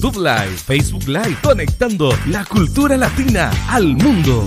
YouTube Live, Facebook Live, conectando la cultura latina al mundo.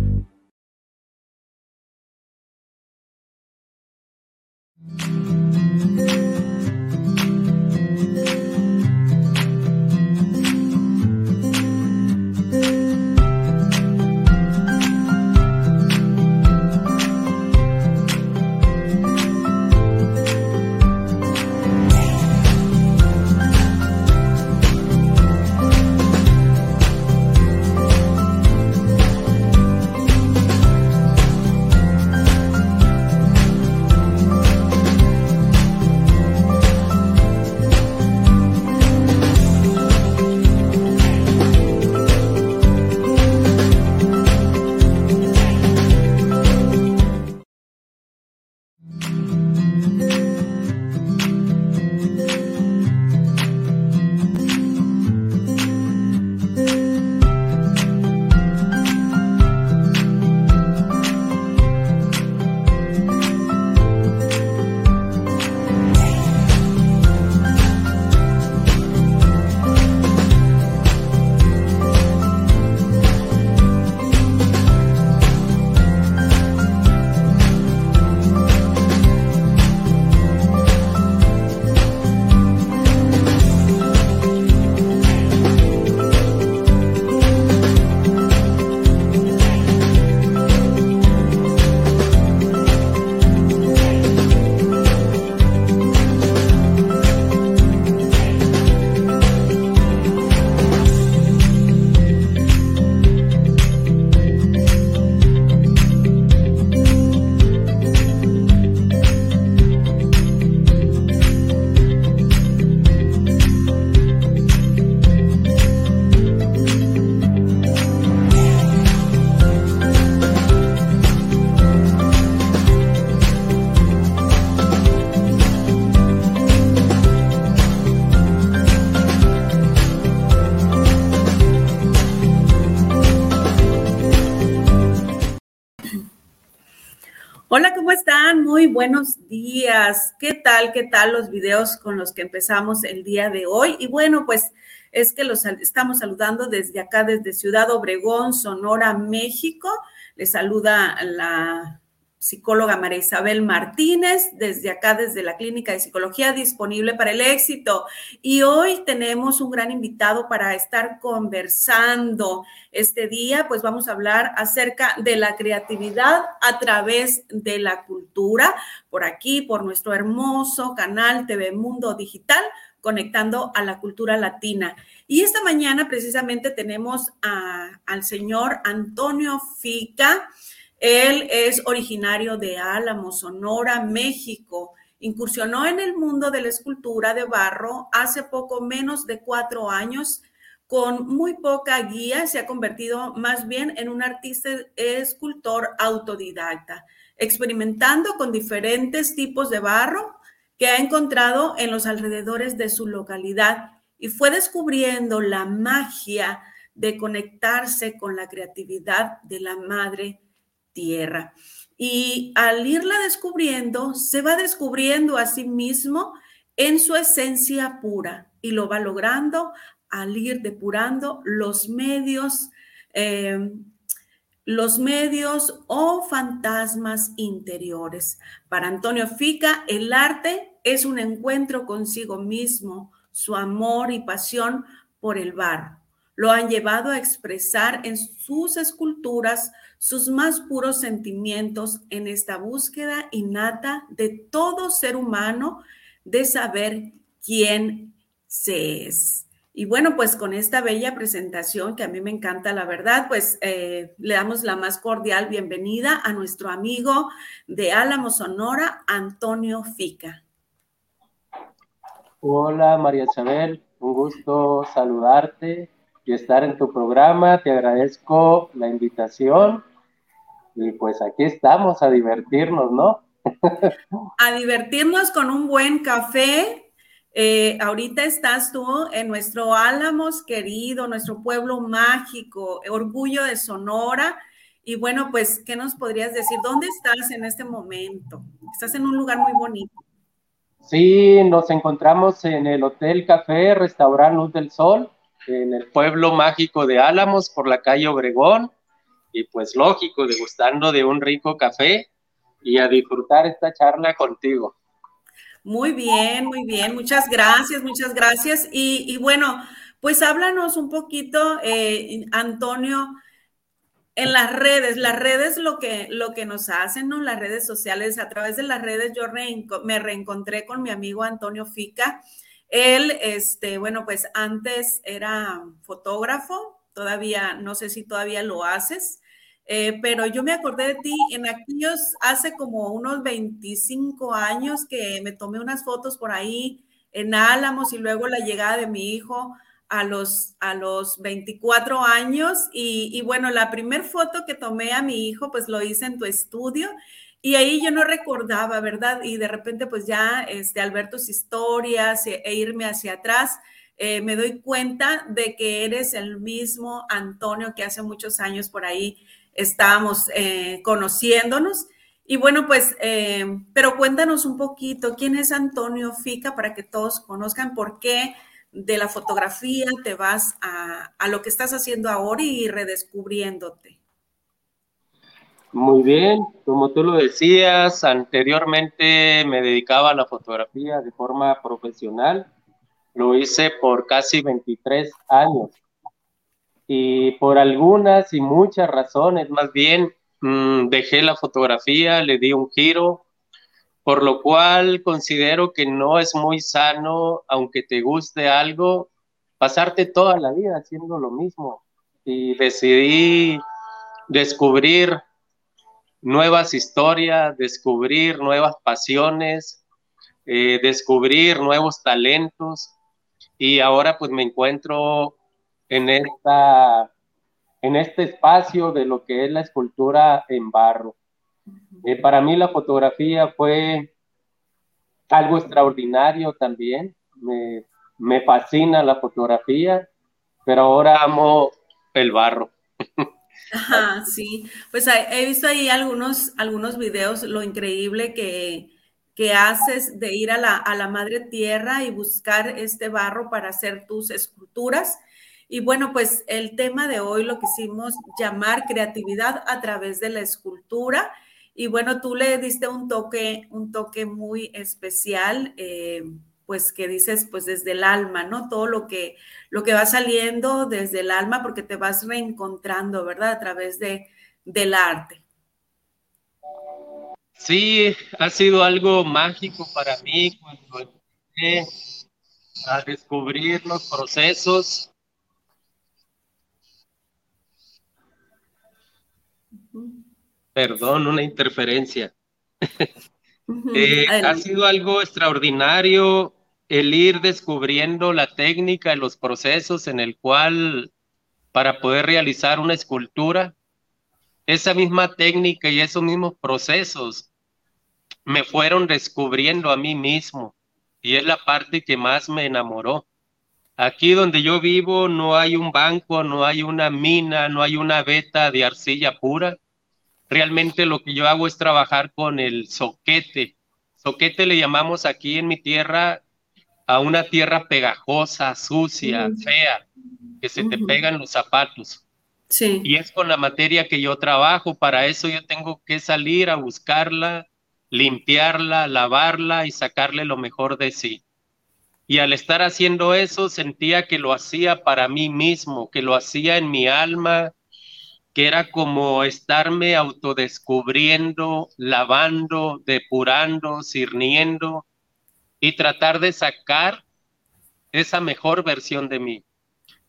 Buenos días. ¿Qué tal? ¿Qué tal los videos con los que empezamos el día de hoy? Y bueno, pues es que los estamos saludando desde acá, desde Ciudad Obregón, Sonora, México. Les saluda la psicóloga María Isabel Martínez, desde acá, desde la Clínica de Psicología disponible para el éxito. Y hoy tenemos un gran invitado para estar conversando este día, pues vamos a hablar acerca de la creatividad a través de la cultura, por aquí, por nuestro hermoso canal TV Mundo Digital conectando a la cultura latina. Y esta mañana precisamente tenemos al señor Antonio Fica. Él es originario de Álamo, Sonora, México. Incursionó en el mundo de la escultura de barro hace poco menos de cuatro años. Con muy poca guía, se ha convertido más bien en un artista escultor autodidacta, experimentando con diferentes tipos de barro que ha encontrado en los alrededores de su localidad y fue descubriendo la magia de conectarse con la creatividad de la madre tierra. Y al irla descubriendo, se va descubriendo a sí mismo en su esencia pura y lo va logrando al ir depurando los medios, eh, los medios o fantasmas interiores. Para Antonio Fica, el arte es un encuentro consigo mismo, su amor y pasión por el barro. Lo han llevado a expresar en sus esculturas sus más puros sentimientos en esta búsqueda innata de todo ser humano de saber quién se es. Y bueno, pues con esta bella presentación que a mí me encanta, la verdad, pues eh, le damos la más cordial bienvenida a nuestro amigo de Álamo Sonora, Antonio Fica. Hola María Isabel, un gusto saludarte y estar en tu programa. Te agradezco la invitación y pues aquí estamos a divertirnos, ¿no? a divertirnos con un buen café eh, ahorita estás tú en nuestro Álamos querido, nuestro pueblo mágico, orgullo de Sonora. Y bueno, pues, ¿qué nos podrías decir? ¿Dónde estás en este momento? Estás en un lugar muy bonito. Sí, nos encontramos en el Hotel Café, Restaurante Luz del Sol, en el pueblo mágico de Álamos, por la calle Obregón. Y pues lógico, degustando de un rico café y a disfrutar esta charla contigo. Muy bien, muy bien. Muchas gracias, muchas gracias. Y, bueno, pues háblanos un poquito, eh, Antonio, en las redes, las redes lo que, lo que nos hacen, ¿no? Las redes sociales, a través de las redes yo me reencontré con mi amigo Antonio Fica. Él, este, bueno, pues antes era fotógrafo, todavía, no sé si todavía lo haces. Eh, pero yo me acordé de ti en aquellos, hace como unos 25 años que me tomé unas fotos por ahí en Álamos y luego la llegada de mi hijo a los, a los 24 años. Y, bueno, la primera foto que tomé a mi hijo, pues lo hice en tu estudio. Y ahí yo no recordaba, ¿verdad? Y de repente, pues ya este, al ver tus historias e, e irme hacia atrás, eh, me doy cuenta de que eres el mismo Antonio que hace muchos años por ahí estábamos eh, conociéndonos. Y bueno, pues, eh, pero cuéntanos un poquito, ¿quién es Antonio Fica para que todos conozcan por qué de la fotografía te vas a, a lo que estás haciendo ahora y redescubriéndote? Muy bien, como tú lo decías, anteriormente me dedicaba a la fotografía de forma profesional. Lo hice por casi 23 años y por algunas y muchas razones, más bien mm, dejé la fotografía, le di un giro, por lo cual considero que no es muy sano, aunque te guste algo, pasarte toda la vida haciendo lo mismo. Y decidí descubrir nuevas historias, descubrir nuevas pasiones, eh, descubrir nuevos talentos. Y ahora pues me encuentro en, esta, en este espacio de lo que es la escultura en barro. Eh, para mí la fotografía fue algo extraordinario también. Me, me fascina la fotografía, pero ahora amo el barro. Ajá, sí, pues he visto ahí algunos, algunos videos, lo increíble que, que haces de ir a la, a la madre tierra y buscar este barro para hacer tus esculturas. Y bueno, pues el tema de hoy lo quisimos llamar creatividad a través de la escultura. Y bueno, tú le diste un toque, un toque muy especial, eh, pues que dices, pues desde el alma, ¿no? Todo lo que, lo que va saliendo desde el alma, porque te vas reencontrando, ¿verdad? A través de, del arte. Sí, ha sido algo mágico para mí cuando empecé a descubrir los procesos Perdón, una interferencia. Eh, ha sido algo extraordinario el ir descubriendo la técnica y los procesos en el cual para poder realizar una escultura, esa misma técnica y esos mismos procesos me fueron descubriendo a mí mismo y es la parte que más me enamoró. Aquí donde yo vivo no hay un banco, no hay una mina, no hay una veta de arcilla pura realmente lo que yo hago es trabajar con el soquete. Soquete le llamamos aquí en mi tierra a una tierra pegajosa, sucia, fea, que se te pegan los zapatos. Sí. Y es con la materia que yo trabajo, para eso yo tengo que salir a buscarla, limpiarla, lavarla y sacarle lo mejor de sí. Y al estar haciendo eso sentía que lo hacía para mí mismo, que lo hacía en mi alma, que era como estarme autodescubriendo, lavando, depurando, sirniendo y tratar de sacar esa mejor versión de mí.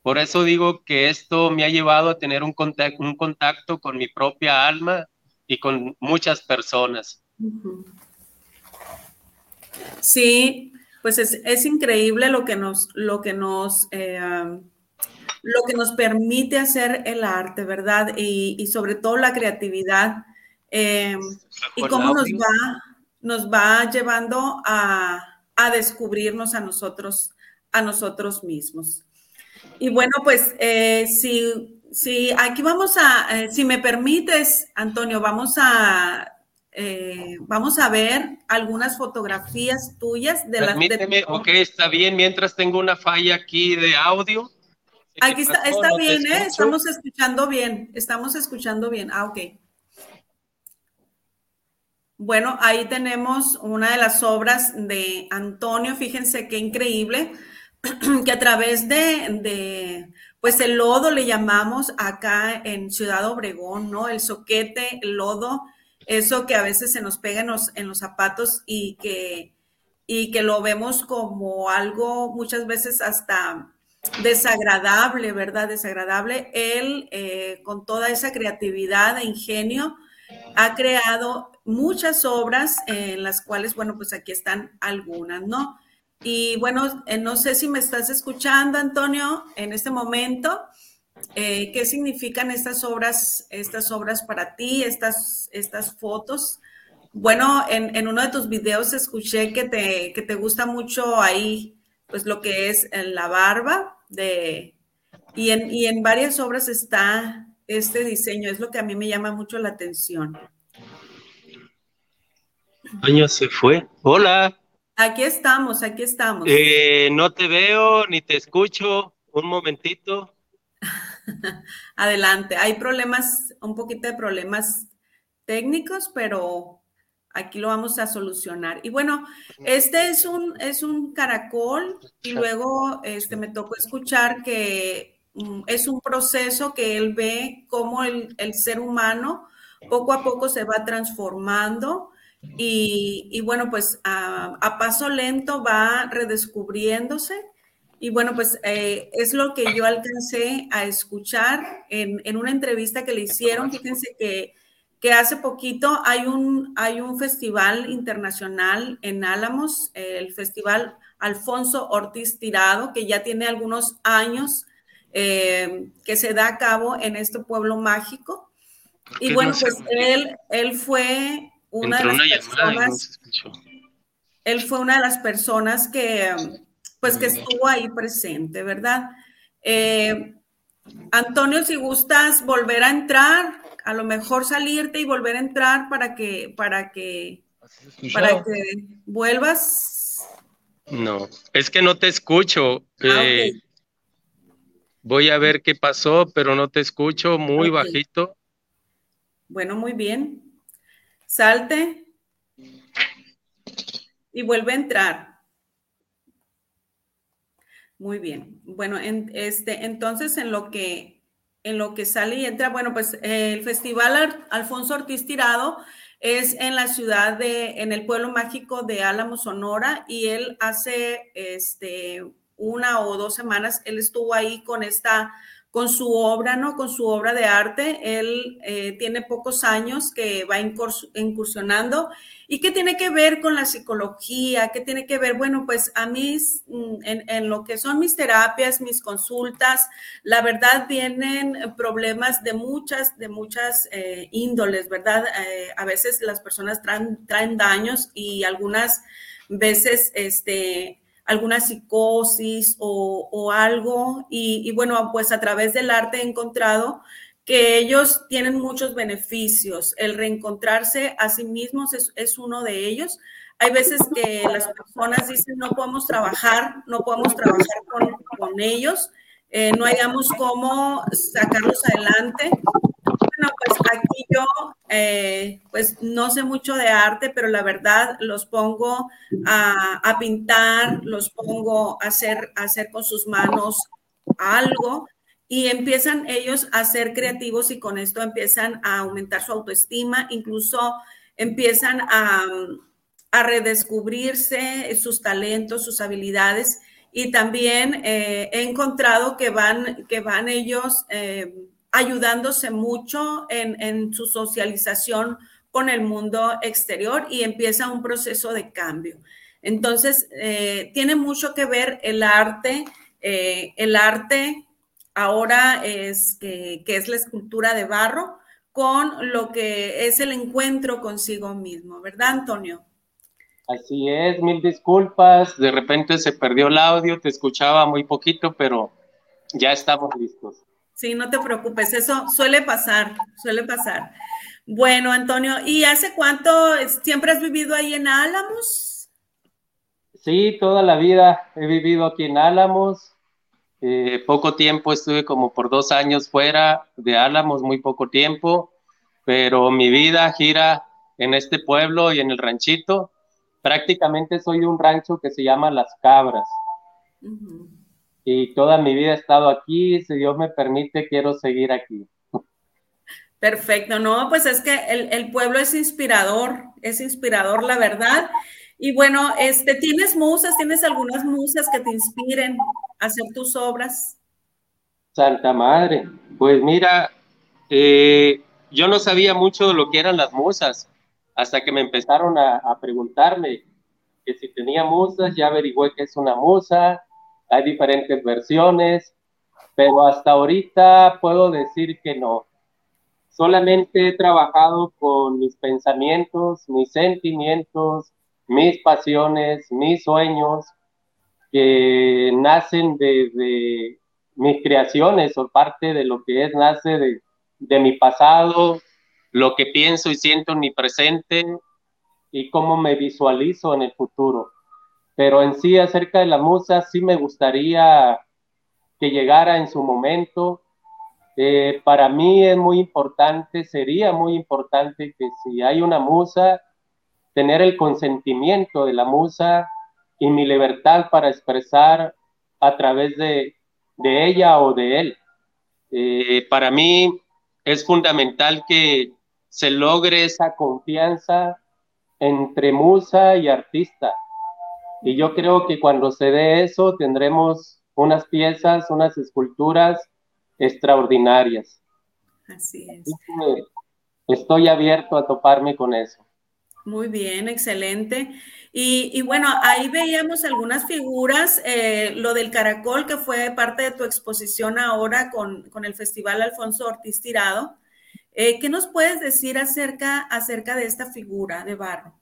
Por eso digo que esto me ha llevado a tener un contacto, un contacto con mi propia alma y con muchas personas. Sí, pues es, increíble lo que nos, lo que nos, eh, lo que nos permite hacer el arte, ¿verdad? Y, sobre todo la creatividad. Eh, y cómo nos va, nos va llevando a, a descubrirnos a nosotros, a nosotros mismos. Y bueno, pues eh, si, aquí vamos a, eh, si me permites, Antonio, vamos a, eh, vamos a ver algunas fotografías tuyas de las... De... ok, está bien, mientras tengo una falla aquí de audio. Aquí está, está bien, ¿eh? Estamos escuchando bien, estamos escuchando bien. Ah, ok. Bueno, ahí tenemos una de las obras de Antonio, fíjense qué increíble que a través de, pues el lodo le llamamos acá en Ciudad Obregón, ¿no? El soquete, el lodo, eso que a veces se nos pega en los, en los zapatos y que, y que lo vemos como algo muchas veces hasta desagradable, ¿verdad? Desagradable. Él, eh, con toda esa creatividad e ingenio, ha creado muchas obras en las cuales, bueno, pues aquí están algunas, ¿no? Y bueno, eh, no sé si me estás escuchando, Antonio, en este momento. Eh, ¿Qué significan estas obras, estas obras para ti, estas, estas fotos? Bueno, en, uno de tus videos escuché que te, que te gusta mucho ahí, pues lo que es la barba de, y en, y en varias obras está este diseño, es lo que a mí me llama mucho la atención. Año se fue. Hola. Aquí estamos, aquí estamos. Eh, no te veo ni te escucho. Un momentito. Adelante. Hay problemas, un poquito de problemas técnicos, pero aquí lo vamos a solucionar. Y bueno, este es un, es un caracol y luego este, me tocó escuchar que mm, es un proceso que él ve cómo el, el ser humano poco a poco se va transformando y, bueno, pues a, paso lento va redescubriéndose. Y bueno, pues eh, es lo que yo alcancé a escuchar en, una entrevista que le hicieron. Fíjense que, que, hace poquito hay un, hay un festival internacional en Álamos, el Festival Alfonso Ortiz Tirado, que ya tiene algunos años eh, que se da a cabo en este pueblo mágico. Y bueno, pues él, él fue una de las personas, él fue una de las personas que, pues, que estuvo ahí presente, ¿verdad? Eh, Antonio, si gustas volver a entrar, a lo mejor salirte y volver a entrar para que, para que, para que vuelvas. No, es que no te escucho. Ah, eh, voy a ver qué pasó, pero no te escucho muy bajito. Bueno, muy bien salte y vuelve a entrar. Muy bien. Bueno, en, este, entonces en lo que en lo que sale y entra, bueno, pues el Festival Alfonso Ortiz Tirado es en la ciudad de, en el pueblo mágico de Álamo, Sonora, y él hace este, una o dos semanas, él estuvo ahí con esta con su obra, ¿no? Con su obra de arte. Él eh, tiene pocos años que va incursionando y qué tiene que ver con la psicología, qué tiene que ver, bueno, pues a mí mm, en, lo que son mis terapias, mis consultas, la verdad vienen problemas de muchas, de muchas eh, índoles, ¿verdad? Eh, a veces las personas traen, traen daños y algunas veces, este, alguna psicosis o, algo. Y, bueno, pues a través del arte he encontrado que ellos tienen muchos beneficios. El reencontrarse a sí mismos es, uno de ellos. Hay veces que las personas dicen no podemos trabajar, no podemos trabajar con, ellos, eh, no hayamos cómo sacarlos adelante. Bueno, pues aquí yo, eh, pues no sé mucho de arte, pero la verdad los pongo a, pintar, los pongo a hacer, a hacer con sus manos algo y empiezan ellos a ser creativos y con esto empiezan a aumentar su autoestima, incluso empiezan a, a redescubrirse sus talentos, sus habilidades y también eh, he encontrado que van, que van ellos eh, ayudándose mucho en, su socialización con el mundo exterior y empieza un proceso de cambio. Entonces, eh, tiene mucho que ver el arte, el arte ahora es que es la escultura de barro con lo que es el encuentro consigo mismo, ¿verdad, Antonio? Así es, mil disculpas. De repente se perdió el audio, te escuchaba muy poquito, pero ya estamos listos. Sí, no te preocupes, eso suele pasar, suele pasar. Bueno, Antonio, ¿y hace cuánto siempre has vivido ahí en Álamos? Sí, toda la vida he vivido aquí en Álamos. Eh, poco tiempo estuve como por dos años fuera de Álamos, muy poco tiempo, pero mi vida gira en este pueblo y en el ranchito prácticamente soy de un rancho que se llama Las Cabras. Y toda mi vida he estado aquí, si Dios me permite, quiero seguir aquí. Perfecto, no, pues es que el, pueblo es inspirador, es inspirador, la verdad. Y bueno, este, ¿tienes musas? ¿Tienes algunas musas que te inspiren a hacer tus obras? Santa Madre, pues mira, eh, yo no sabía mucho de lo que eran las musas, hasta que me empezaron a, preguntarme que si tenía musas, ya averigüé que es una musa, hay diferentes versiones, pero hasta ahorita puedo decir que no. Solamente he trabajado con mis pensamientos, mis sentimientos, mis pasiones, mis sueños, que nacen de, mis creaciones o parte de lo que es, nace de mi pasado, lo que pienso y siento en mi presente y cómo me visualizo en el futuro. Pero en sí, acerca de la musa, sí me gustaría que llegara en su momento. Eh, para mí es muy importante, sería muy importante que si hay una musa, tener el consentimiento de la musa y mi libertad para expresar a través de, ella o de él. Eh, para mí es fundamental que se logre esa confianza entre musa y artista. Y yo creo que cuando se dé eso tendremos unas piezas, unas esculturas extraordinarias. Así es. Estoy abierto a toparme con eso. Muy bien, excelente. Y, bueno, ahí veíamos algunas figuras, eh, lo del caracol que fue parte de tu exposición ahora con, con el Festival Alfonso Ortiz Tirado. Eh, ¿Qué nos puedes decir acerca, acerca de esta figura de barro?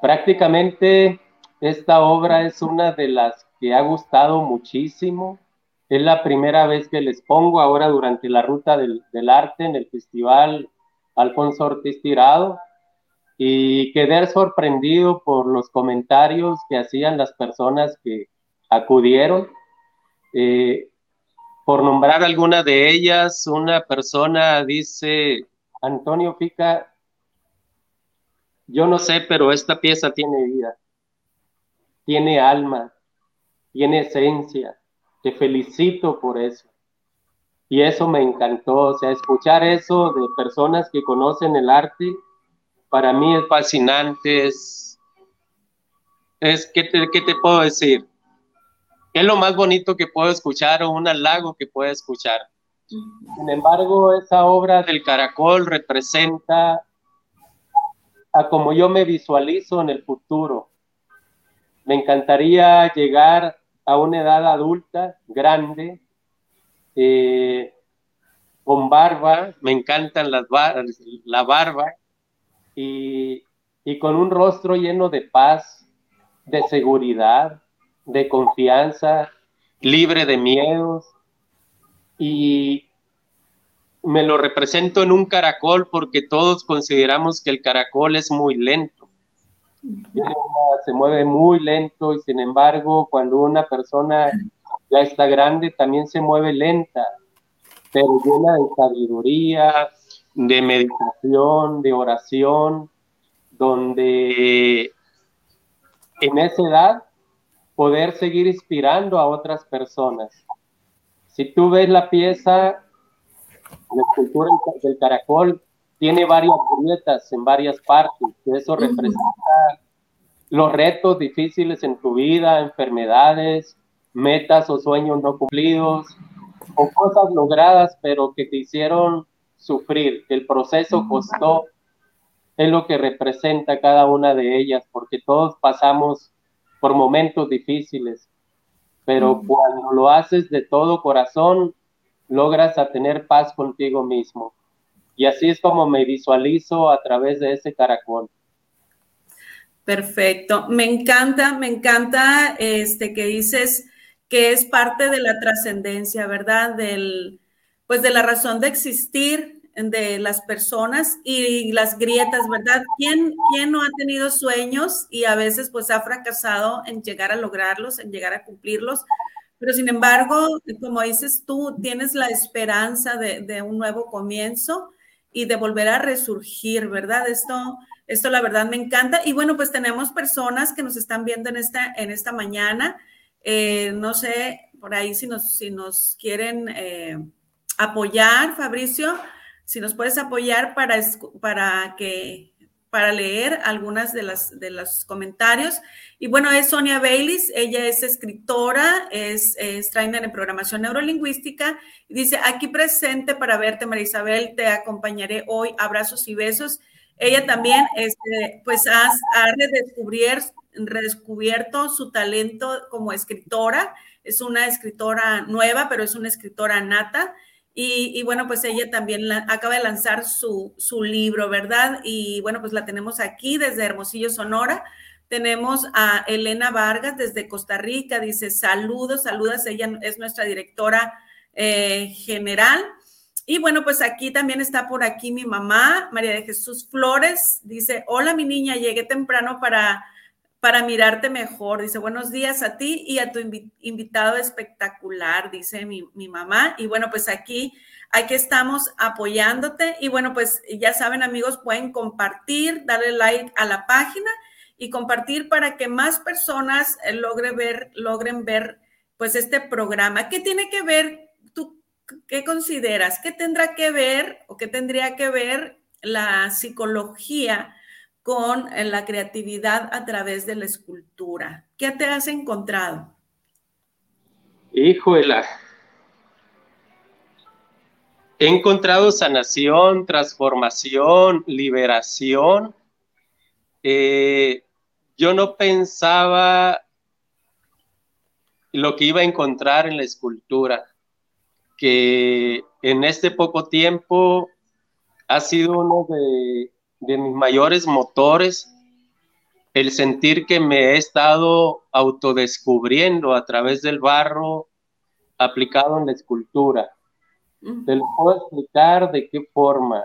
Prácticamente esta obra es una de las que ha gustado muchísimo. Es la primera vez que les pongo ahora durante la ruta del, arte en el Festival Alfonso Ortiz Tirado y quedé sorprendido por los comentarios que hacían las personas que acudieron. Eh, por nombrar alguna de ellas, una persona dice, Antonio Fica, yo no sé, pero esta pieza tiene vida, tiene alma, tiene esencia. Te felicito por eso. Y eso me encantó, o sea, escuchar eso de personas que conocen el arte, para mí es fascinante, es, es ¿qué te, qué te puedo decir? es lo más bonito que puedo escuchar o un halago que puedo escuchar. Sin embargo, esa obra del caracol representa a como yo me visualizo en el futuro. Me encantaría llegar a una edad adulta, grande, eh, con barba, me encantan las la barba, y, y con un rostro lleno de paz, de seguridad, de confianza, libre de miedos y me lo represento en un caracol porque todos consideramos que el caracol es muy lento. Se mueve muy lento y sin embargo cuando una persona ya está grande también se mueve lenta, pero llena de sabiduría, de meditación, de oración, donde en esa edad poder seguir inspirando a otras personas. Si tú ves la pieza, la escultura del caracol tiene varias grietas en varias partes, eso representa los retos difíciles en tu vida, enfermedades, metas o sueños no cumplidos, o cosas logradas, pero que te hicieron sufrir, que el proceso costó, es lo que representa cada una de ellas, porque todos pasamos por momentos difíciles, pero cuando lo haces de todo corazón, logras a tener paz contigo mismo. Y así es como me visualizo a través de ese caracol. Perfecto. Me encanta, me encanta este que dices que es parte de la trascendencia, ¿verdad? Del, pues de la razón de existir de las personas y las grietas, ¿verdad? ¿Quién, ¿Quién no ha tenido sueños y a veces pues ha fracasado en llegar a lograrlos, en llegar a cumplirlos? Pero sin embargo, como dices tú, tienes la esperanza de, un nuevo comienzo y de volver a resurgir, ¿verdad? Esto, esto la verdad me encanta. Y bueno, pues tenemos personas que nos están viendo en esta, en esta mañana. Eh, no sé, por ahí si nos, si nos quieren eh, apoyar, Fabricio, si nos puedes apoyar para, para que para leer algunas de las de los comentarios. Y bueno, es Sonia Baylis, ella es escritora, es, es trainer en programación neurolingüística. Dice, aquí presente para verte, María Isabel, te acompañaré hoy, abrazos y besos. Ella también, este, pues, ha, ha redescubierto su talento como escritora. Es una escritora nueva, pero es una escritora nata. Y, bueno, pues ella también acaba de lanzar su, su, libro, ¿verdad? Y bueno, pues la tenemos aquí desde Hermosillo, Sonora. Tenemos a Elena Vargas desde Costa Rica, dice saludos, saludas, ella es nuestra directora eh, general. Y bueno, pues aquí también está por aquí mi mamá, María de Jesús Flores, dice, hola mi niña, llegué temprano para para mirarte mejor. Dice, buenos días a ti y a tu invitado espectacular, dice mi, mamá. Y bueno, pues aquí, aquí estamos apoyándote. Y bueno, pues ya saben amigos, pueden compartir, darle like a la página y compartir para que más personas eh, logre ver, logren ver pues este programa. ¿Qué tiene que ver? ¿Tú qué consideras? ¿Qué tendrá que ver o qué tendría que ver la psicología? Con eh, la creatividad a través de la escultura. ¿Qué te has encontrado? Híjole. He encontrado sanación, transformación, liberación. Eh, yo no pensaba lo que iba a encontrar en la escultura, que en este poco tiempo ha sido uno de de mis mayores motores el sentir que me he estado autodescubriendo a través del barro aplicado en la escultura. Te lo puedo explicar de qué forma.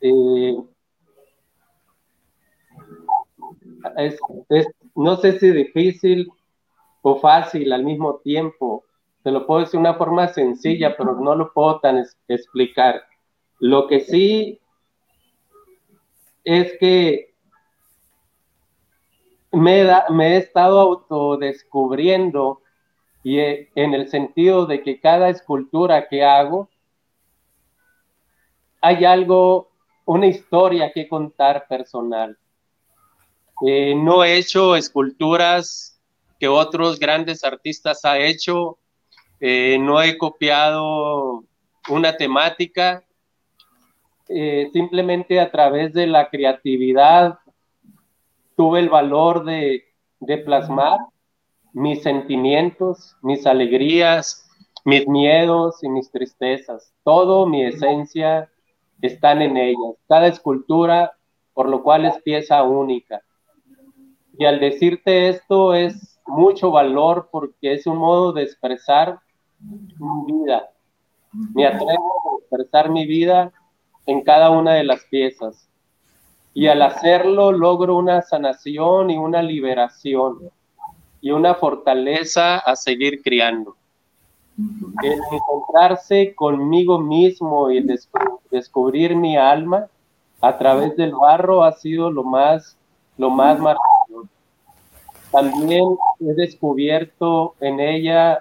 Eh, no sé si difícil o fácil al mismo tiempo. Te lo puedo decir de una forma sencilla, pero no lo puedo tan explicar. Lo que sí es que me, he estado autodescubriendo y en el sentido de que cada escultura que hago hay algo, una historia que contar personal. Eh, no he hecho esculturas que otros grandes artistas han hecho, eh, no he copiado una temática, eh, simplemente a través de la creatividad tuve el valor de, plasmar mis sentimientos, mis alegrías, mis miedos y mis tristezas. Todo mi esencia están en ellas. Cada escultura, por lo cual es pieza única. Y al decirte esto es mucho valor porque es un modo de expresar mi vida. Me atrevo a expresar mi vida en cada una de las piezas. Y al hacerlo logro una sanación y una liberación y una fortaleza a seguir criando. El encontrarse conmigo mismo y descubrir mi alma a través del barro ha sido lo más, lo más maravilloso. También he descubierto en ella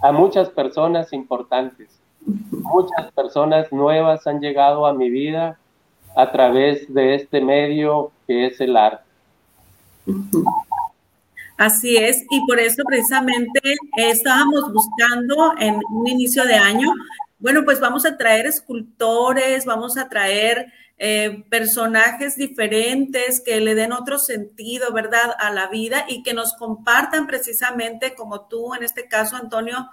a muchas personas importantes Muchas personas nuevas han llegado a mi vida a través de este medio que es el arte. Así es, y por eso precisamente estábamos buscando en un inicio de año, bueno, pues vamos a traer escultores, vamos a traer eh, personajes diferentes que le den otro sentido, ¿verdad?, a la vida y que nos compartan precisamente, como tú en este caso, Antonio,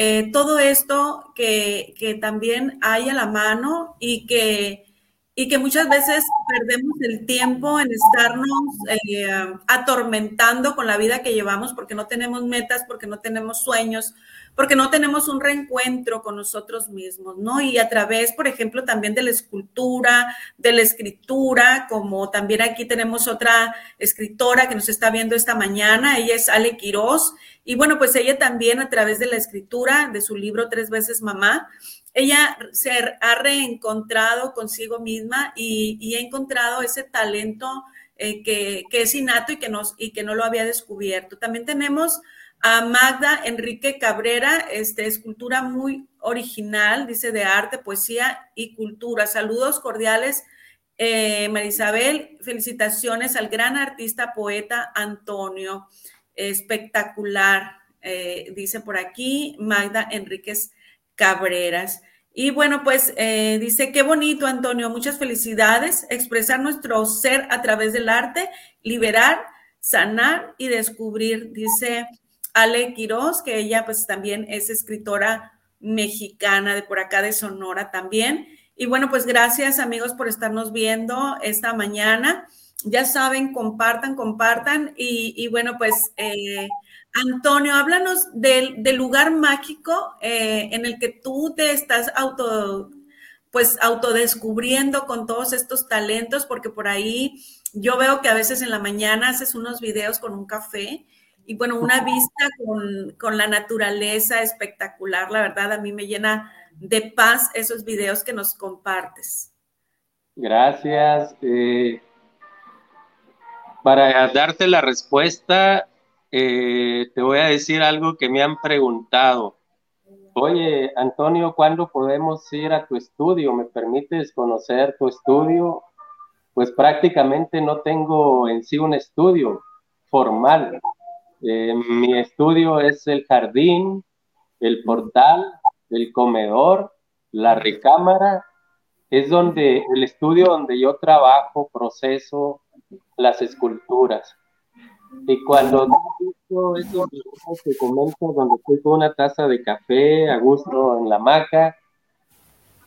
eh, todo esto que, que, también hay a la mano y que, y que muchas veces perdemos el tiempo en estarnos eh, atormentando con la vida que llevamos porque no tenemos metas, porque no tenemos sueños, porque no tenemos un reencuentro con nosotros mismos, ¿no? Y a través, por ejemplo, también de la escultura, de la escritura, como también aquí tenemos otra escritora que nos está viendo esta mañana, ella es Ale Quiroz, y bueno, pues ella también a través de la escritura de su libro Tres veces Mamá, ella se ha reencontrado consigo misma y, ha encontrado ese talento eh, que, que, es innato y que, nos, y que no lo había descubierto. También tenemos a Magda Enrique Cabrera, este, escultura muy original, dice de arte, poesía y cultura. Saludos cordiales, eh, Marisabel. Felicitaciones al gran artista, poeta Antonio. Espectacular, eh, dice por aquí Magda Enríquez Cabreras. Y bueno, pues eh, dice, qué bonito, Antonio, muchas felicidades, expresar nuestro ser a través del arte, liberar, sanar y descubrir, dice Ale Quiroz, que ella pues también es escritora mexicana de por acá de Sonora también. Y bueno, pues gracias amigos por estarnos viendo esta mañana. Ya saben, compartan, compartan. Y, bueno, pues eh, Antonio, háblanos del, lugar mágico eh, en el que tú te estás auto, pues autodescubriendo con todos estos talentos, porque por ahí yo veo que a veces en la mañana haces unos videos con un café y bueno, una vista con, la naturaleza espectacular, la verdad, a mí me llena de paz esos videos que nos compartes. Gracias. Eh, para darte la respuesta, eh, te voy a decir algo que me han preguntado. Oye, Antonio, ¿cuándo podemos ir a tu estudio? ¿Me permites conocer tu estudio? Pues prácticamente no tengo en sí un estudio formal. Eh, mi estudio es el jardín, el portal, el comedor, la recámara. Es donde el estudio donde yo trabajo, proceso las esculturas. Y cuando esto que comento, donde estoy con una taza de café a gusto en la hamaca,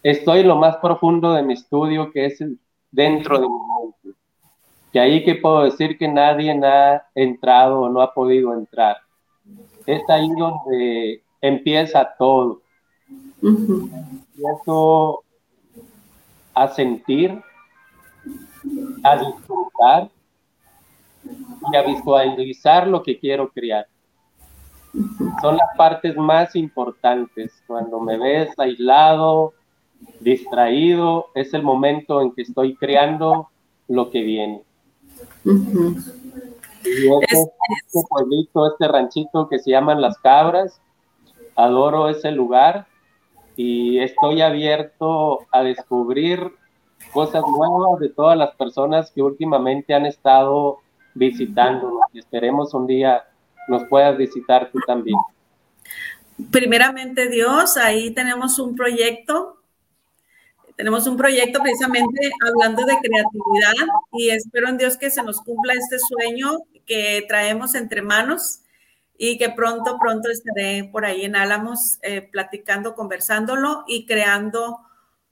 estoy lo más profundo de mi estudio, que es dentro de mi. Y ahí que puedo decir que nadie ha entrado o no ha podido entrar. Es ahí donde empieza todo. Empiezo a sentir, a disfrutar y a visualizar lo que quiero crear. Son las partes más importantes. Cuando me ves aislado, distraído, es el momento en que estoy creando lo que viene. Y este, pueblito, este ranchito que se llaman Las Cabras, adoro ese lugar y estoy abierto a descubrir cosas nuevas de todas las personas que últimamente han estado visitándonos y esperemos un día nos puedas visitar tú también. Primeramente Dios, ahí tenemos un proyecto tenemos un proyecto precisamente hablando de creatividad y espero en Dios que se nos cumpla este sueño que traemos entre manos y que pronto, pronto estaré por ahí en Álamos eh, platicando, conversándolo y creando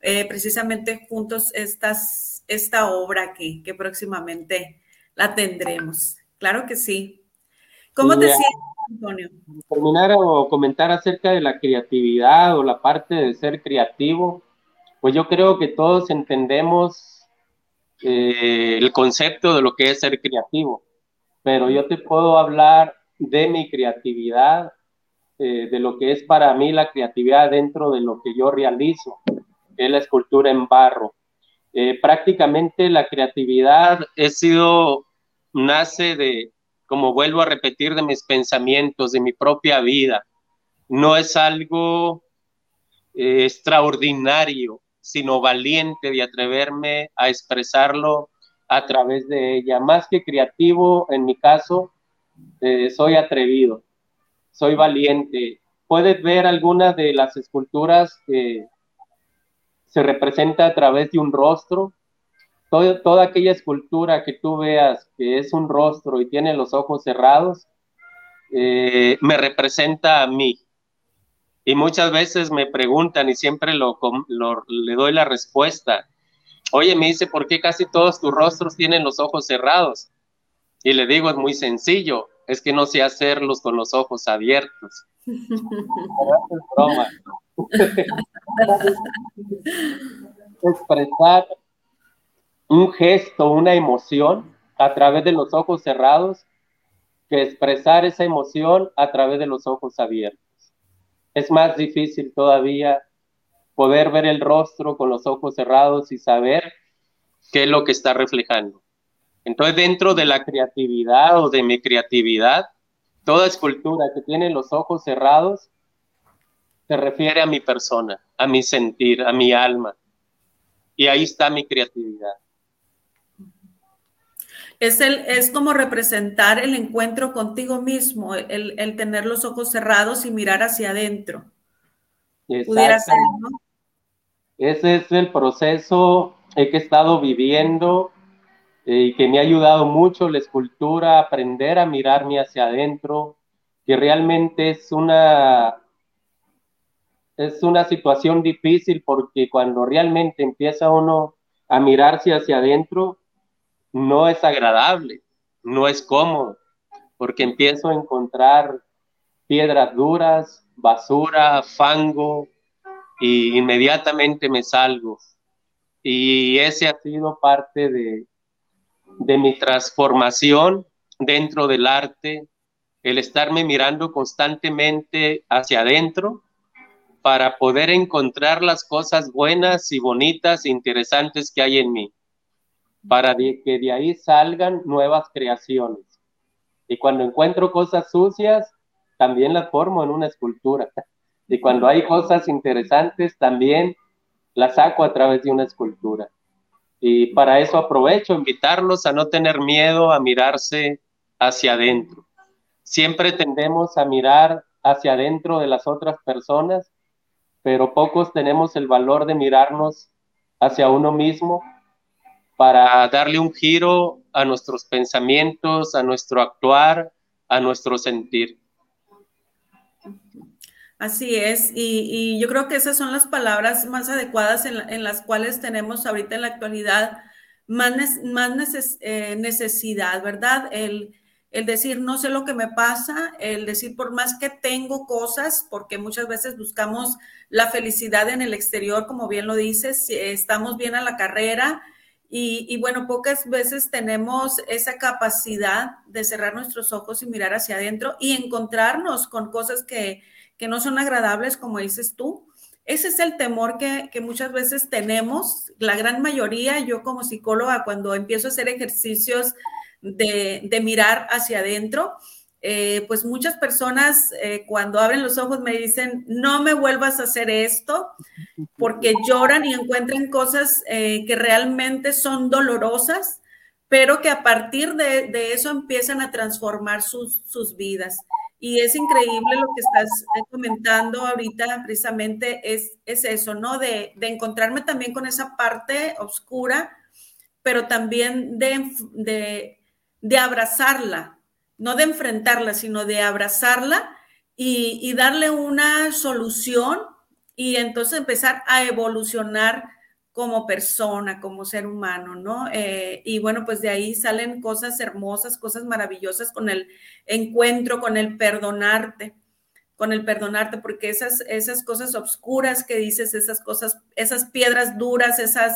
eh, precisamente juntos estas, esta obra que, que próximamente la tendremos. Claro que sí. ¿Cómo te sientes, Antonio? Terminar o comentar acerca de la creatividad o la parte de ser creativo pues yo creo que todos entendemos eh, el concepto de lo que es ser creativo, pero yo te puedo hablar de mi creatividad, eh, de lo que es para mí la creatividad dentro de lo que yo realizo, es la escultura en barro. Eh, prácticamente la creatividad he sido, nace de, como vuelvo a repetir, de mis pensamientos, de mi propia vida. No es algo extraordinario, sino valiente de atreverme a expresarlo a través de ella. Más que creativo, en mi caso, eh, soy atrevido, soy valiente. Puedes ver algunas de las esculturas que se representa a través de un rostro. toda aquella escultura que tú veas que es un rostro y tiene los ojos cerrados, eh, me representa a mí. Y muchas veces me preguntan y siempre lo, le doy la respuesta. Oye, me dice, ¿por qué casi todos tus rostros tienen los ojos cerrados? Y le digo, es muy sencillo, es que no sé hacerlos con los ojos abiertos. Expresar un gesto, una emoción a través de los ojos cerrados que expresar esa emoción a través de los ojos abiertos. Es más difícil todavía poder ver el rostro con los ojos cerrados y saber qué es lo que está reflejando. Entonces, dentro de la creatividad o de mi creatividad, toda escultura que tiene los ojos cerrados se refiere a mi persona, a mi sentir, a mi alma. Y ahí está mi creatividad. Es, el, es como representar el encuentro contigo mismo, el, tener los ojos cerrados y mirar hacia adentro. Pudiera ser, ¿no? Ese es el proceso que he estado viviendo eh, y que me ha ayudado mucho la escultura, aprender a mirarme hacia adentro, que realmente es una, es una situación difícil porque cuando realmente empieza uno a mirarse hacia adentro, no es agradable, no es cómodo, porque empiezo a encontrar piedras duras, basura, fango, y inmediatamente me salgo. Y ese ha sido parte de, de mi transformación dentro del arte, el estarme mirando constantemente hacia adentro para poder encontrar las cosas buenas y bonitas e interesantes que hay en mí para que de ahí salgan nuevas creaciones. Y cuando encuentro cosas sucias, también las formo en una escultura. Y cuando hay cosas interesantes, también las saco a través de una escultura. Y para eso aprovecho invitarlos a no tener miedo a mirarse hacia adentro. Siempre tendemos a mirar hacia adentro de las otras personas, pero pocos tenemos el valor de mirarnos hacia uno mismo para darle un giro a nuestros pensamientos, a nuestro actuar, a nuestro sentir. Así es, y, yo creo que esas son las palabras más adecuadas en, las cuales tenemos ahorita en la actualidad más, más eh, necesidad, ¿verdad? El, el decir no sé lo que me pasa, el decir por más que tengo cosas, porque muchas veces buscamos la felicidad en el exterior, como bien lo dices, estamos bien a la carrera, y, bueno, pocas veces tenemos esa capacidad de cerrar nuestros ojos y mirar hacia adentro y encontrarnos con cosas que, no son agradables, como dices tú. Ese es el temor que, muchas veces tenemos, la gran mayoría, yo como psicóloga, cuando empiezo a hacer ejercicios de, de mirar hacia adentro, eh, pues muchas personas eh, cuando abren los ojos me dicen, no me vuelvas a hacer esto, porque lloran y encuentran cosas eh, que realmente son dolorosas, pero que a partir de, eso empiezan a transformar sus, vidas. Y es increíble lo que estás comentando ahorita, precisamente es, es eso, ¿no? De, de, encontrarme también con esa parte oscura, pero también de, de abrazarla, no de enfrentarla, sino de abrazarla y, darle una solución y entonces empezar a evolucionar como persona, como ser humano, ¿no? Eh, y bueno, pues de ahí salen cosas hermosas, cosas maravillosas con el encuentro, con el perdonarte, con el perdonarte, porque esas, esas cosas oscuras que dices, esas cosas, esas piedras duras, esas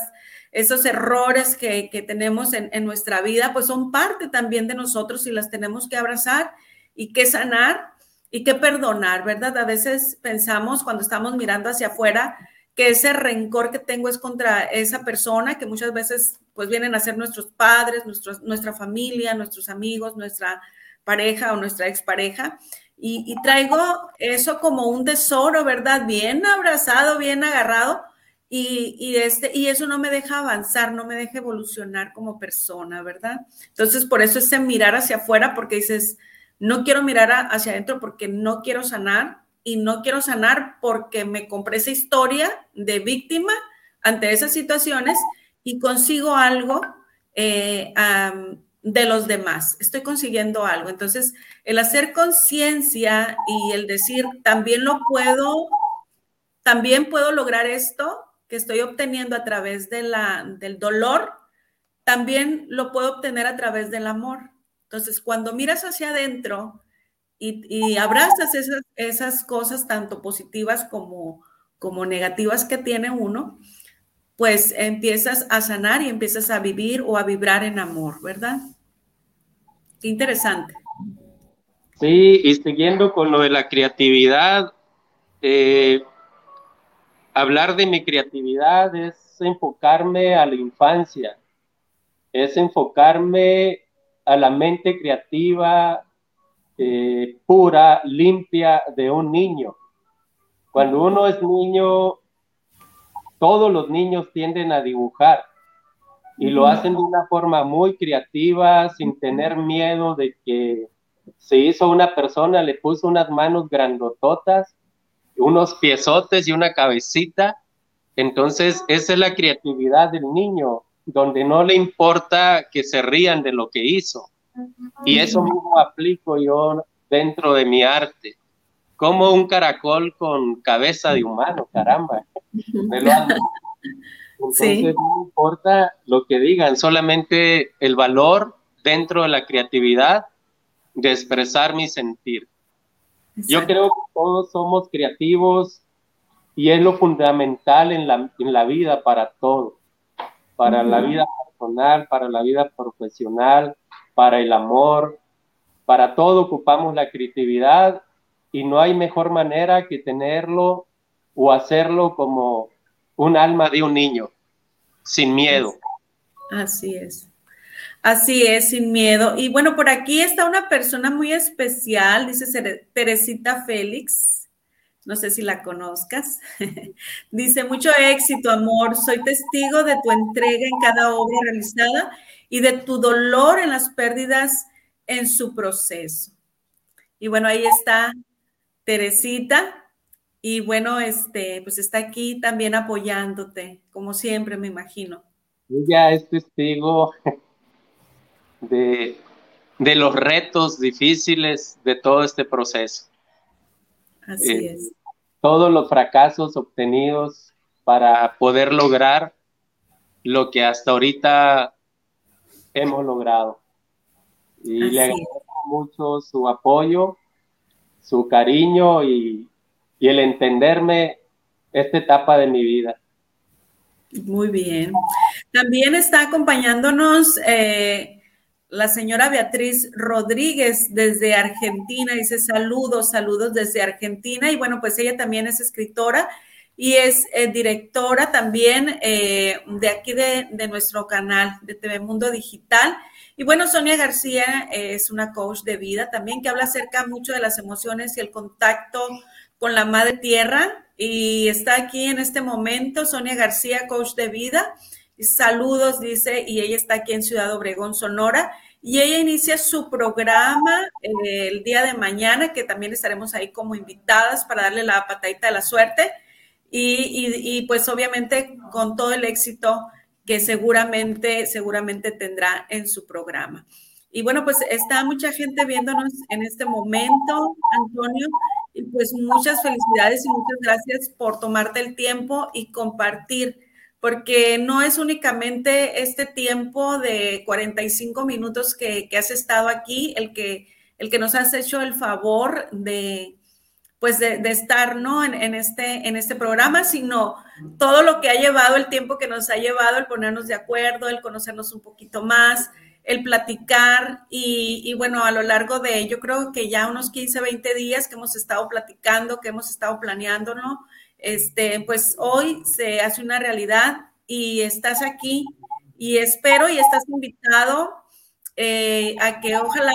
esos errores que, tenemos en, nuestra vida, pues son parte también de nosotros y las tenemos que abrazar y que sanar y que perdonar, ¿verdad? A veces pensamos cuando estamos mirando hacia afuera que ese rencor que tengo es contra esa persona que muchas veces pues vienen a ser nuestros padres, nuestra familia, nuestros amigos, nuestra pareja o nuestra expareja. Y, y traigo eso como un tesoro, ¿verdad? Bien abrazado, bien agarrado, y, este, y eso no me deja avanzar, no me deja evolucionar como persona, ¿verdad? Entonces, por eso ese mirar hacia afuera, porque dices, no quiero mirar hacia adentro porque no quiero sanar y no quiero sanar porque me compré esa historia de víctima ante esas situaciones y consigo algo eh, de los demás, estoy consiguiendo algo. Entonces, el hacer conciencia y el decir, también lo puedo, también puedo lograr esto, que estoy obteniendo a través de la, del dolor, también lo puedo obtener a través del amor. Entonces, cuando miras hacia adentro y, abrazas esas, esas, cosas, tanto positivas como, como negativas que tiene uno, pues empiezas a sanar y empiezas a vivir o a vibrar en amor, ¿verdad? Qué interesante. Sí, y siguiendo con lo de la creatividad, eh, hablar de mi creatividad es enfocarme a la infancia, es enfocarme a la mente creativa, eh, pura, limpia de un niño. Cuando uno es niño, todos los niños tienden a dibujar y lo hacen de una forma muy creativa, sin tener miedo de que se hizo una persona, le puso unas manos grandototas unos piezotes y una cabecita. Entonces, esa es la creatividad del niño, donde no le importa que se rían de lo que hizo. Y eso mismo aplico yo dentro de mi arte. Como un caracol con cabeza de humano, caramba. Entonces, no importa lo que digan, solamente el valor dentro de la creatividad de expresar mi sentir. Yo creo que todos somos creativos y es lo fundamental en la, en la vida para todo, para la vida personal, para la vida profesional, para el amor, para todo ocupamos la creatividad y no hay mejor manera que tenerlo o hacerlo como un alma de un niño, sin miedo. Así es. Así es, sin miedo. Y bueno, por aquí está una persona muy especial, dice Teresita Félix. No sé si la conozcas. dice, mucho éxito, amor. Soy testigo de tu entrega en cada obra realizada y de tu dolor en las pérdidas en su proceso. Y bueno, ahí está Teresita. Y bueno, este, pues está aquí también apoyándote, como siempre, me imagino. Ella es testigo de, los retos difíciles de todo este proceso. Así eh, es. Todos los fracasos obtenidos para poder lograr lo que hasta ahorita hemos logrado. Y le agradezco mucho su apoyo, su cariño y, y el entenderme esta etapa de mi vida. Muy bien. También está acompañándonos eh, la señora Beatriz Rodríguez desde Argentina. Dice saludos, saludos desde Argentina. Y bueno, pues ella también es escritora y es eh, directora también eh, de aquí de, nuestro canal de TV Mundo Digital. Y bueno, Sonia García es una coach de vida también que habla acerca mucho de las emociones y el contacto con la madre tierra. Y está aquí en este momento Sonia García, coach de vida. Saludos, dice, y ella está aquí en Ciudad Obregón, Sonora. Y ella inicia su programa eh, el día de mañana, que también estaremos ahí como invitadas para darle la patadita de la suerte. Y, pues obviamente con todo el éxito que seguramente, seguramente tendrá en su programa. Y bueno, pues está mucha gente viéndonos en este momento, Antonio, y pues muchas felicidades y muchas gracias por tomarte el tiempo y compartir porque no es únicamente este tiempo de 45 minutos que, has estado aquí el que, el que nos has hecho el favor de, pues de, estar ¿no? En, este, en este programa, sino todo lo que ha llevado, el tiempo que nos ha llevado, el ponernos de acuerdo, el conocernos un poquito más, el platicar y, bueno, a lo largo de, yo creo que ya unos 15, 20 días que hemos estado platicando, que hemos estado planeando, ¿no? Este, pues hoy se hace una realidad y estás aquí y espero y estás invitado eh, a que ojalá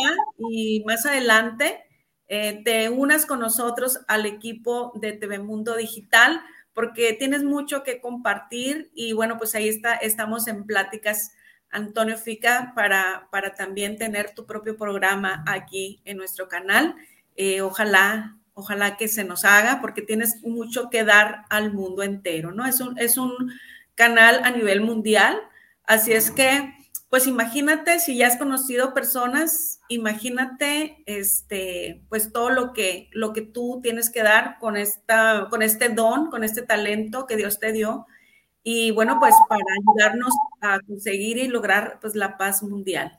y más adelante eh, te unas con nosotros al equipo de TV Mundo Digital, porque tienes mucho que compartir y bueno, pues ahí está, estamos en pláticas, Antonio Fica, para, para también tener tu propio programa aquí en nuestro canal. Eh, ojalá, ojalá que se nos haga, porque tienes mucho que dar al mundo entero, ¿no? Es un, es un canal a nivel mundial, así es que pues imagínate si ya has conocido personas, imagínate este, pues todo lo que, lo que tú tienes que dar con, esta, con este don, con este talento que Dios te dio. Y bueno, pues para ayudarnos a conseguir y lograr pues la paz mundial.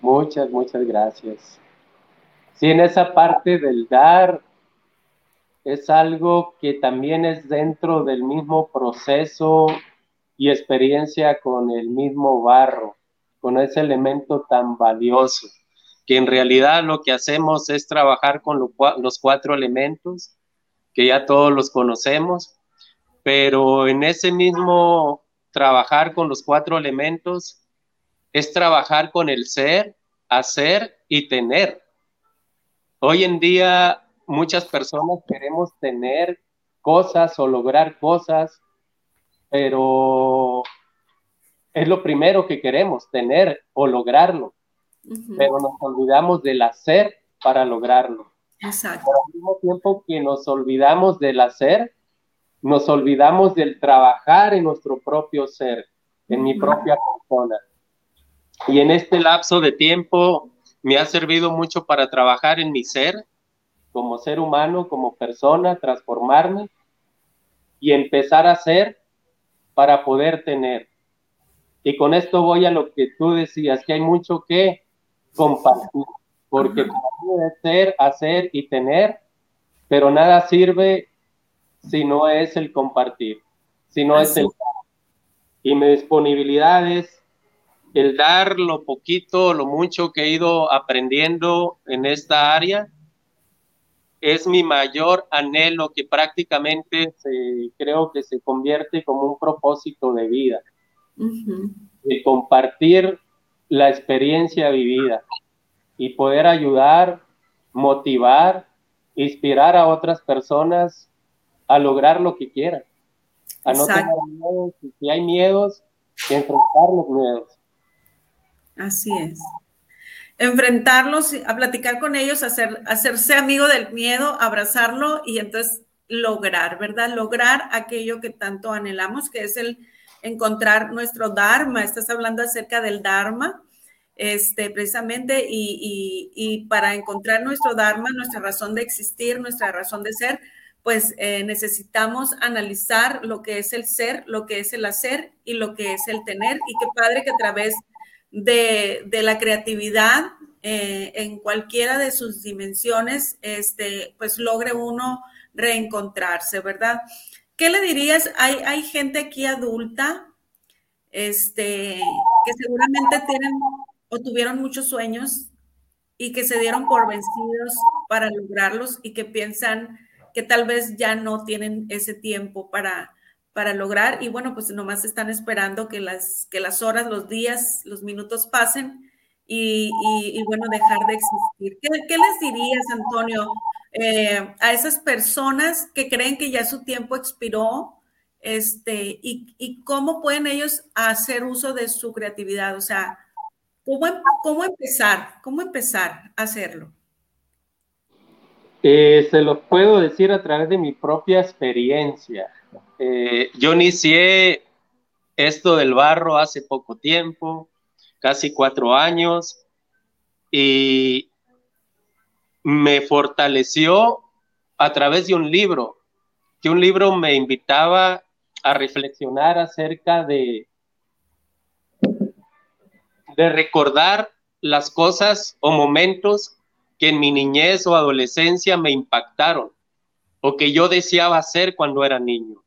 Muchas, muchas gracias. Sí, en esa parte del dar es algo que también es dentro del mismo proceso y experiencia con el mismo barro, con ese elemento tan valioso, que en realidad lo que hacemos es trabajar con los cuatro elementos, que ya todos los conocemos, pero en ese mismo trabajar con los cuatro elementos es trabajar con el ser, hacer y tener. Hoy en día muchas personas queremos tener cosas o lograr cosas pero es lo primero que queremos, tener o lograrlo, pero nos olvidamos del hacer para lograrlo. Exacto. al mismo tiempo que nos olvidamos del hacer, nos olvidamos del trabajar en nuestro propio ser, en mi propia persona. Y en este lapso de tiempo me ha servido mucho para trabajar en mi ser, como ser humano, como persona, transformarme y empezar a ser para poder tener. Y con esto voy a lo que tú decías, que hay mucho que compartir, porque puede ser, hacer y tener, pero nada sirve si no es el compartir, si no es el y mi disponibilidad es el dar lo poquito, lo mucho que he ido aprendiendo en esta área es mi mayor anhelo que prácticamente creo que se convierte como un propósito de vida, de compartir la experiencia vivida y poder ayudar, motivar, inspirar a otras personas a lograr lo que quieran, a no tener miedo, si hay miedos, enfrentar los miedos. Así es enfrentarlos, a platicar con ellos, hacer, hacerse amigo del miedo, abrazarlo y entonces lograr, ¿verdad? Lograr aquello que tanto anhelamos, que es el encontrar nuestro Dharma. Estás hablando acerca del Dharma, este, precisamente, y, para encontrar nuestro Dharma, nuestra razón de existir, nuestra razón de ser, pues eh, necesitamos analizar lo que es el ser, lo que es el hacer y lo que es el tener. Y qué padre que a través de, la creatividad eh, en cualquiera de sus dimensiones, este, pues logre uno reencontrarse, ¿verdad? ¿Qué le dirías? Hay, hay gente aquí adulta este, que seguramente tienen o tuvieron muchos sueños y que se dieron por vencidos para lograrlos y que piensan que tal vez ya no tienen ese tiempo para, para lograr y bueno, pues nomás están esperando que las, que las horas, los días, los minutos pasen y, bueno, dejar de existir. ¿Qué, les dirías, Antonio, eh, a esas personas que creen que ya su tiempo expiró este, y, cómo pueden ellos hacer uso de su creatividad? O sea, ¿cómo, cómo empezar? ¿Cómo empezar a hacerlo? Eh, se lo puedo decir a través de mi propia experiencia. Eh, yo inicié esto del barro hace poco tiempo, casi cuatro años, y me fortaleció a través de un libro, que un libro me invitaba a reflexionar acerca de, de recordar las cosas o momentos que en mi niñez o adolescencia me impactaron o que yo deseaba hacer cuando era niño.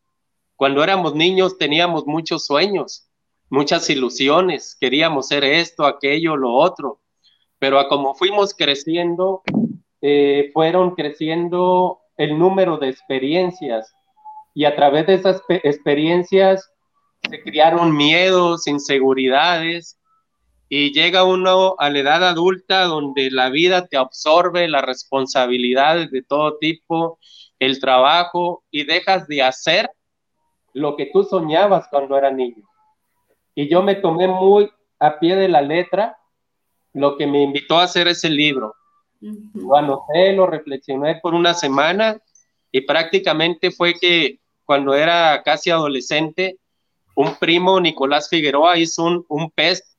Cuando éramos niños teníamos muchos sueños, muchas ilusiones, queríamos ser esto, aquello, lo otro, pero a como fuimos creciendo, eh, fueron creciendo el número de experiencias. Y a través de esas experiencias se crearon miedos, inseguridades. Y llega uno a la edad adulta donde la vida te absorbe las responsabilidades de todo tipo, el trabajo y dejas de hacer lo que tú soñabas cuando era niño. Y yo me tomé muy a pie de la letra lo que me invitó a hacer ese libro. Lo anoté, lo reflexioné por una semana y prácticamente fue que cuando era casi adolescente, un primo, Nicolás Figueroa, hizo un, un pez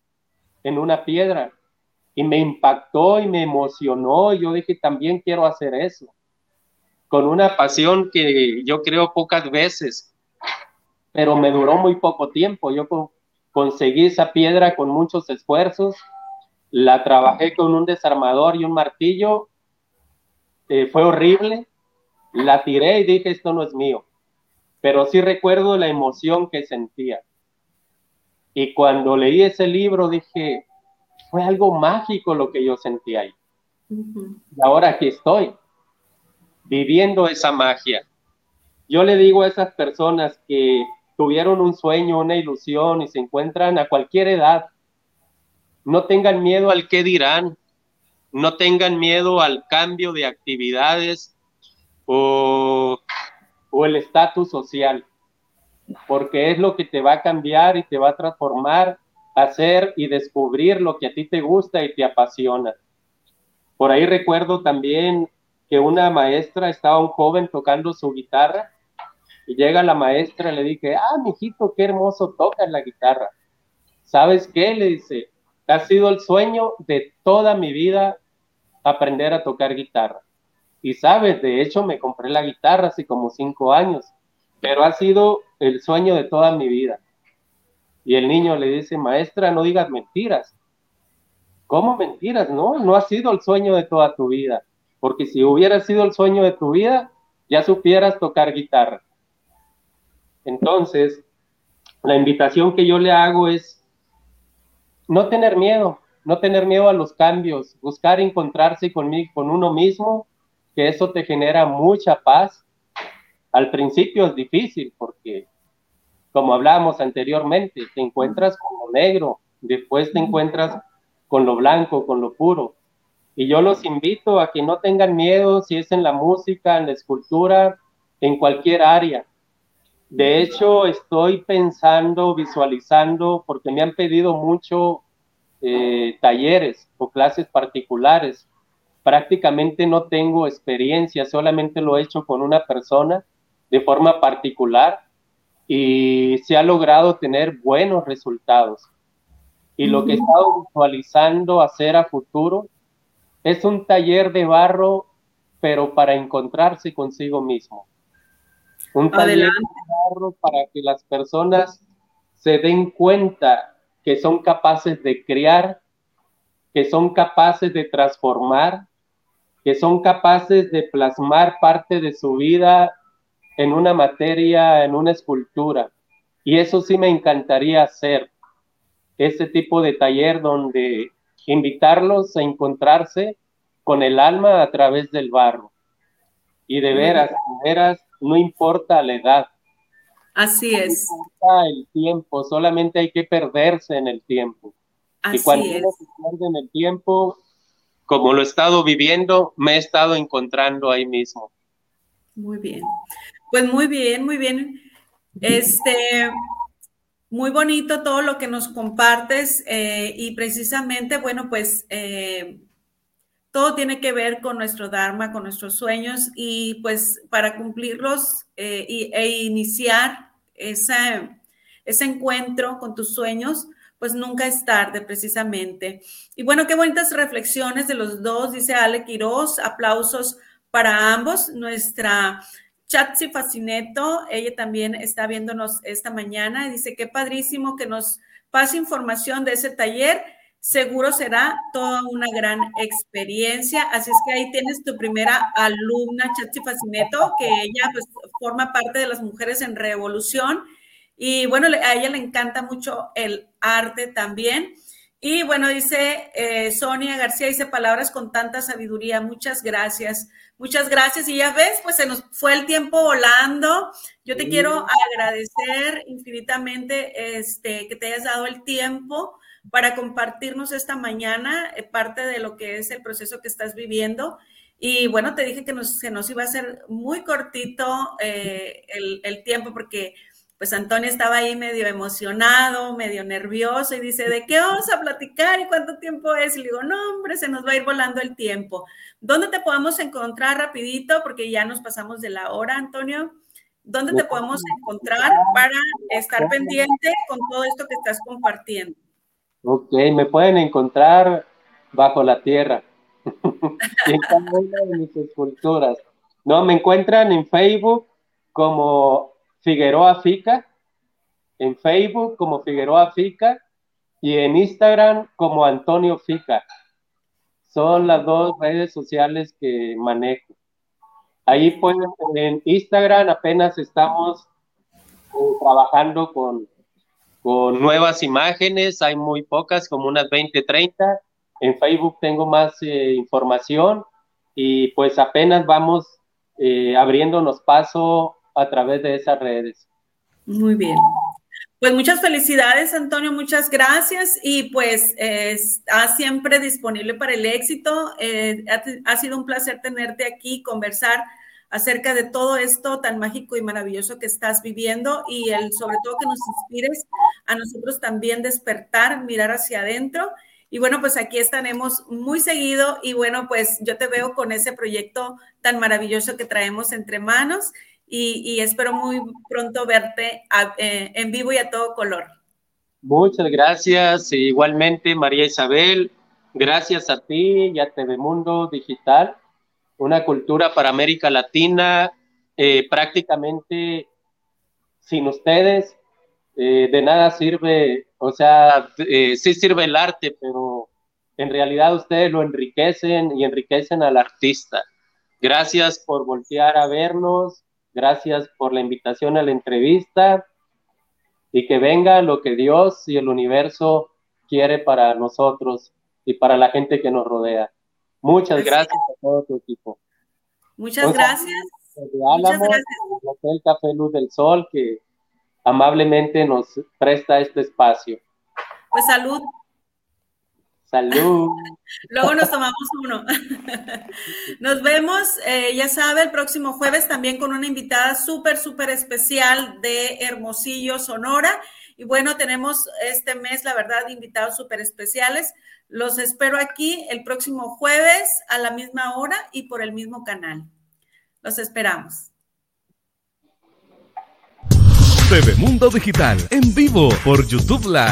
en una piedra y me impactó y me emocionó. Y yo dije, también quiero hacer eso. Con una pasión que yo creo pocas veces, pero me duró muy poco tiempo. Yo conseguí esa piedra con muchos esfuerzos, la trabajé con un desarmador y un martillo, eh, fue horrible, la tiré y dije, esto no es mío, pero sí recuerdo la emoción que sentía. Y cuando leí ese libro dije, fue algo mágico lo que yo sentí ahí. Y ahora aquí estoy, viviendo esa magia. Yo le digo a esas personas que tuvieron un sueño, una ilusión y se encuentran a cualquier edad, no tengan miedo al qué dirán, no tengan miedo al cambio de actividades o, o el estatus social, porque es lo que te va a cambiar y te va a transformar hacer y descubrir lo que a ti te gusta y te apasiona. Por ahí recuerdo también que una maestra estaba un joven tocando su guitarra y llega la maestra le dije, ah, mijito, qué hermoso toca la guitarra. ¿Sabes qué? Le dice, ha sido el sueño de toda mi vida aprender a tocar guitarra. Y sabes, de hecho me compré la guitarra hace como cinco años, pero ha sido el sueño de toda mi vida. Y el niño le dice, maestra, no digas mentiras. ¿Cómo mentiras? No, no ha sido el sueño de toda tu vida. Porque si hubiera sido el sueño de tu vida, ya supieras tocar guitarra. Entonces, la invitación que yo le hago es no tener miedo, no tener miedo a los cambios, buscar encontrarse conmigo, con uno mismo, que eso te genera mucha paz. Al principio es difícil porque como hablábamos anteriormente, te encuentras con lo negro, después te encuentras con lo blanco, con lo puro. Y yo los invito a que no tengan miedo si es en la música, en la escultura, en cualquier área. De hecho, estoy pensando, visualizando, porque me han pedido mucho eh, talleres o clases particulares. Prácticamente no tengo experiencia, solamente lo he hecho con una persona de forma particular y se ha logrado tener buenos resultados. Y lo que he estado visualizando hacer a futuro es un taller de barro, pero para encontrarse consigo mismo. Un taller para que las personas se den cuenta que son capaces de crear, que son capaces de transformar, que son capaces de plasmar parte de su vida en una materia, en una escultura. Y eso sí me encantaría hacer, ese tipo de taller donde invitarlos a encontrarse con el alma a través del barro. Y de veras, de veras, no importa la edad. Así es. No importa el tiempo, solamente hay que perderse en el tiempo. y cuando se pierde en el tiempo, como lo he estado viviendo, me he estado encontrando ahí mismo. Muy bien. Pues muy bien, muy bien. Este, muy bonito todo lo que nos compartes eh, y precisamente, bueno, pues eh, todo tiene que ver con nuestro Dharma, con nuestros sueños y pues para cumplirlos eh, e iniciar ese, ese encuentro con tus sueños, pues nunca es tarde precisamente. Y bueno, qué bonitas reflexiones de los dos, dice Ale Quiroz, aplausos para ambos. Nuestra Chatsi Fascineto, ella también está viéndonos esta mañana y dice, qué padrísimo que nos pase información de ese taller. Seguro será toda una gran experiencia. Así es que ahí tienes tu primera alumna, Chatsi Fascineto, que ella pues forma parte de las mujeres en revolución. Y bueno, a ella le encanta mucho el arte también. Y bueno, dice eh, Sonia García, dice palabras con tanta sabiduría. Muchas gracias. Muchas gracias. Y ya ves, pues se nos fue el tiempo volando. Yo te quiero agradecer infinitamente este, que te hayas dado el tiempo para compartirnos esta mañana eh, parte de lo que es el proceso que estás viviendo. Y bueno, te dije que nos, se nos iba a hacer muy cortito eh, el, el, tiempo porque pues Antonio estaba ahí medio emocionado, medio nervioso y dice, ¿de qué vamos a platicar y cuánto tiempo es? Y le digo, no, hombre, se nos va a ir volando el tiempo. ¿Dónde te podemos encontrar rapidito? Porque ya nos pasamos de la hora, Antonio. ¿Dónde te podemos encontrar para estar pendiente con todo esto que estás compartiendo? Ok, me pueden encontrar bajo la tierra, en cada una de mis esculturas. No, me encuentran en Facebook como Figueroa Fica, en Facebook como Figueroa Fica y en Instagram como Antonio Fica. Son las dos redes sociales que manejo. Ahí pueden, en Instagram apenas estamos eh, trabajando con, con nuevas imágenes, hay muy pocas, como unas 20, 30. En Facebook tengo más eh, información y pues apenas vamos eh, abriéndonos paso a través de esas redes. Muy bien. Pues muchas felicidades, Antonio, muchas gracias y pues está siempre disponible para el éxito. Eh, ha, sido un placer tenerte aquí, conversar acerca de todo esto tan mágico y maravilloso que estás viviendo y el, sobre todo que nos inspires a nosotros también despertar, mirar hacia adentro. Y bueno, pues aquí estaremos muy seguido y bueno, pues yo te veo con ese proyecto tan maravilloso que traemos entre manos y, espero muy pronto verte eh, en vivo y a todo color. Muchas gracias, igualmente María Isabel, gracias a ti y a TV Mundo Digital, una cultura para América Latina, eh, prácticamente sin ustedes, eh, de nada sirve, o sea, sí sirve el arte, pero en realidad ustedes lo enriquecen y enriquecen al artista. Gracias por voltear a vernos, Gracias por la invitación a la entrevista y que venga lo que Dios y el universo quiere para nosotros y para la gente que nos rodea. Muchas gracias a todo tu equipo. Muchas gracias. Muchas gracias. El Café Luz del Sol que amablemente nos presta este espacio. Pues salud Salud. Luego nos tomamos uno. Nos vemos, eh, ya sabe, el próximo jueves también con una invitada súper, súper especial de Hermosillo, Sonora. Y bueno, tenemos este mes, la verdad, invitados súper especiales. Los espero aquí el próximo jueves a la misma hora y por el mismo canal. Los esperamos. TV Mundo Digital en vivo por YouTube Live.